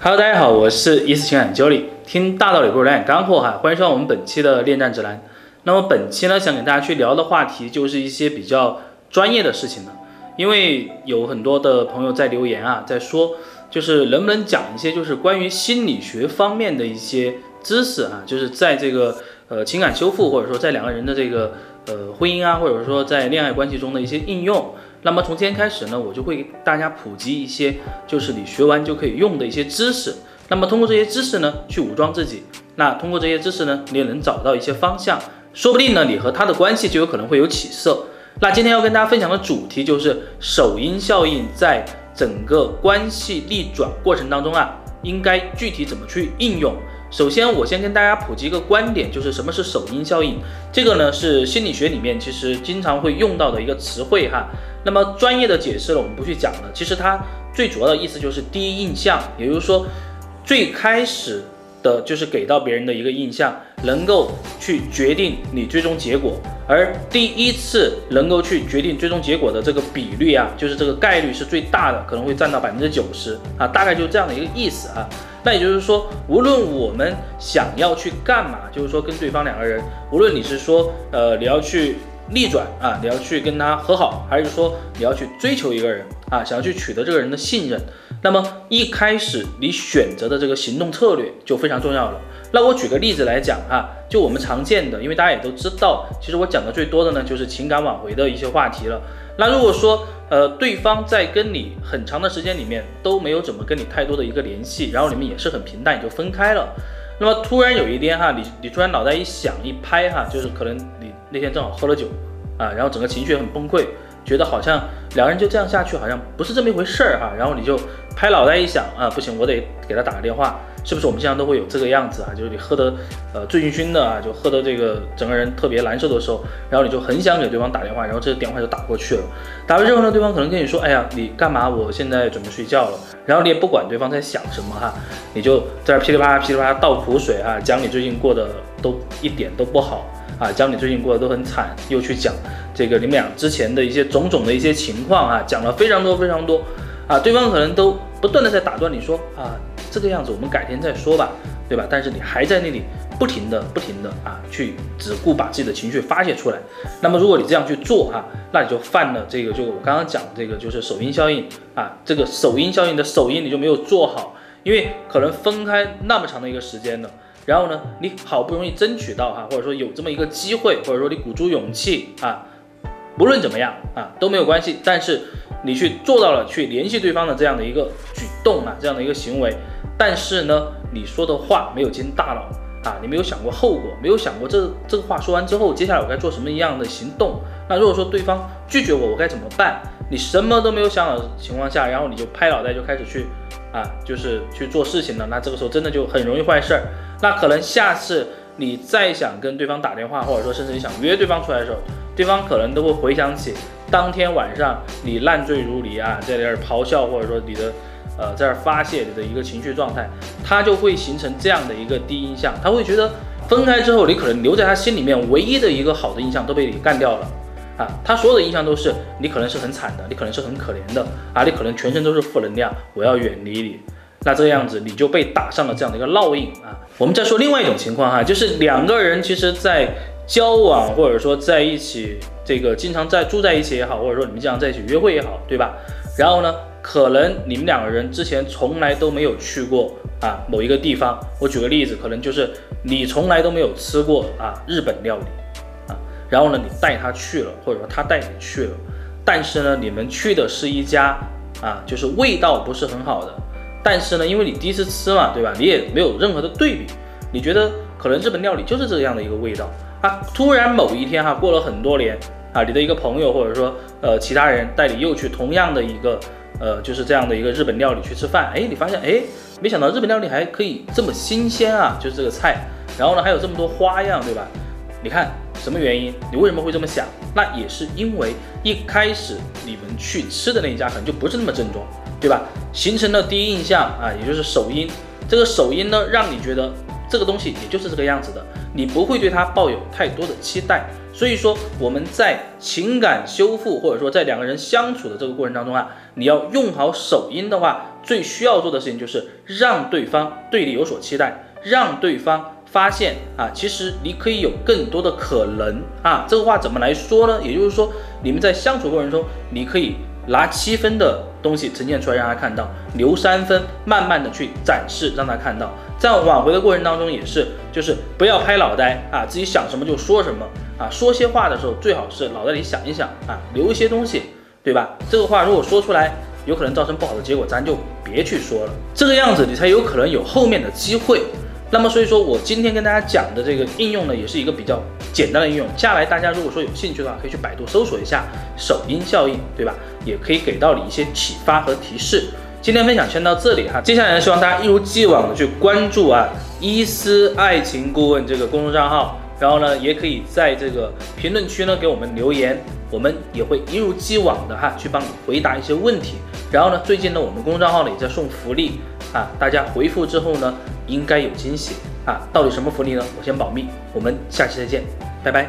Hello，大家好，我是一次情感 Jolie，听大道理不如两眼干货哈，欢迎收看我们本期的恋战指南。那么本期呢，想给大家去聊的话题就是一些比较专业的事情了，因为有很多的朋友在留言啊，在说就是能不能讲一些就是关于心理学方面的一些知识啊，就是在这个呃情感修复或者说在两个人的这个呃婚姻啊，或者说在恋爱关系中的一些应用。那么从今天开始呢，我就会给大家普及一些，就是你学完就可以用的一些知识。那么通过这些知识呢，去武装自己。那通过这些知识呢，你也能找到一些方向，说不定呢，你和他的关系就有可能会有起色。那今天要跟大家分享的主题就是首因效应，在整个关系逆转过程当中啊，应该具体怎么去应用。首先，我先跟大家普及一个观点，就是什么是首因效应。这个呢是心理学里面其实经常会用到的一个词汇哈。那么专业的解释呢，我们不去讲了。其实它最主要的意思就是第一印象，也就是说最开始的就是给到别人的一个印象，能够去决定你最终结果。而第一次能够去决定最终结果的这个比率啊，就是这个概率是最大的，可能会占到百分之九十啊，大概就这样的一个意思啊。那也就是说，无论我们想要去干嘛，就是说跟对方两个人，无论你是说，呃，你要去逆转啊，你要去跟他和好，还是说你要去追求一个人啊，想要去取得这个人的信任，那么一开始你选择的这个行动策略就非常重要了。那我举个例子来讲哈，就我们常见的，因为大家也都知道，其实我讲的最多的呢就是情感挽回的一些话题了。那如果说，呃，对方在跟你很长的时间里面都没有怎么跟你太多的一个联系，然后你们也是很平淡，也就分开了。那么突然有一天哈，你你突然脑袋一想一拍哈，就是可能你那天正好喝了酒啊，然后整个情绪很崩溃，觉得好像两个人就这样下去，好像不是这么一回事儿哈，然后你就拍脑袋一想啊，不行，我得给他打个电话。是不是我们经常都会有这个样子啊？就是你喝得呃醉醺醺的啊，就喝得这个整个人特别难受的时候，然后你就很想给对方打电话，然后这个电话就打过去了。打完之后呢，对方可能跟你说：“哎呀，你干嘛？我现在准备睡觉了。”然后你也不管对方在想什么哈，你就在这噼里啪啦噼里啪啦倒苦水啊，讲你最近过得都一点都不好啊，讲你最近过得都很惨，又去讲这个你们俩之前的一些种种的一些情况啊，讲了非常多非常多啊，对方可能都不断的在打断你说啊。这个样子，我们改天再说吧，对吧？但是你还在那里不停的、不停的啊，去只顾把自己的情绪发泄出来。那么如果你这样去做哈，那你就犯了这个，就我刚刚讲这个，就是首因效应啊。这个首因效应的首因你就没有做好，因为可能分开那么长的一个时间了，然后呢，你好不容易争取到哈，或者说有这么一个机会，或者说你鼓足勇气啊，无论怎么样啊都没有关系。但是你去做到了去联系对方的这样的一个举动啊，这样的一个行为。但是呢，你说的话没有经大脑啊，你没有想过后果，没有想过这这个话说完之后，接下来我该做什么一样的行动。那如果说对方拒绝我，我该怎么办？你什么都没有想好的情况下，然后你就拍脑袋就开始去啊，就是去做事情了。那这个时候真的就很容易坏事儿。那可能下次你再想跟对方打电话，或者说甚至你想约对方出来的时候，对方可能都会回想起当天晚上你烂醉如泥啊，在那儿咆哮，或者说你的。呃，在这发泄你的一个情绪状态，他就会形成这样的一个第一印象，他会觉得分开之后，你可能留在他心里面唯一的一个好的印象都被你干掉了啊，他所有的印象都是你可能是很惨的，你可能是很可怜的啊，你可能全身都是负能量，我要远离你，那这样子你就被打上了这样的一个烙印啊。我们再说另外一种情况哈，就是两个人其实在交往或者说在一起，这个经常在住在一起也好，或者说你们经常在一起约会也好，对吧？然后呢？可能你们两个人之前从来都没有去过啊某一个地方，我举个例子，可能就是你从来都没有吃过啊日本料理啊，然后呢你带他去了，或者说他带你去了，但是呢你们去的是一家啊就是味道不是很好的，但是呢因为你第一次吃嘛，对吧？你也没有任何的对比，你觉得可能日本料理就是这样的一个味道啊，突然某一天哈过了很多年啊，你的一个朋友或者说呃其他人带你又去同样的一个。呃，就是这样的一个日本料理去吃饭，哎，你发现，哎，没想到日本料理还可以这么新鲜啊，就是这个菜，然后呢还有这么多花样，对吧？你看什么原因？你为什么会这么想？那也是因为一开始你们去吃的那一家可能就不是那么正宗，对吧？形成了第一印象啊，也就是首因，这个首因呢，让你觉得这个东西也就是这个样子的，你不会对他抱有太多的期待。所以说我们在情感修复或者说在两个人相处的这个过程当中啊，你要用好手音的话，最需要做的事情就是让对方对你有所期待，让对方发现啊，其实你可以有更多的可能啊。这个话怎么来说呢？也就是说，你们在相处过程中，你可以拿七分的东西呈现出来让他看到，留三分，慢慢的去展示让他看到。在挽回的过程当中也是，就是不要拍脑袋啊，自己想什么就说什么啊，说些话的时候最好是脑袋里想一想啊，留一些东西，对吧？这个话如果说出来，有可能造成不好的结果，咱就别去说了，这个样子你才有可能有后面的机会。那么所以说我今天跟大家讲的这个应用呢，也是一个比较简单的应用。下来大家如果说有兴趣的话，可以去百度搜索一下首因效应，对吧？也可以给到你一些启发和提示。今天分享先到这里哈，接下来呢，希望大家一如既往的去关注啊伊思爱情顾问这个公众账号，然后呢，也可以在这个评论区呢给我们留言，我们也会一如既往的哈去帮你回答一些问题。然后呢，最近呢我们公众账号呢也在送福利啊，大家回复之后呢应该有惊喜啊，到底什么福利呢？我先保密，我们下期再见，拜拜。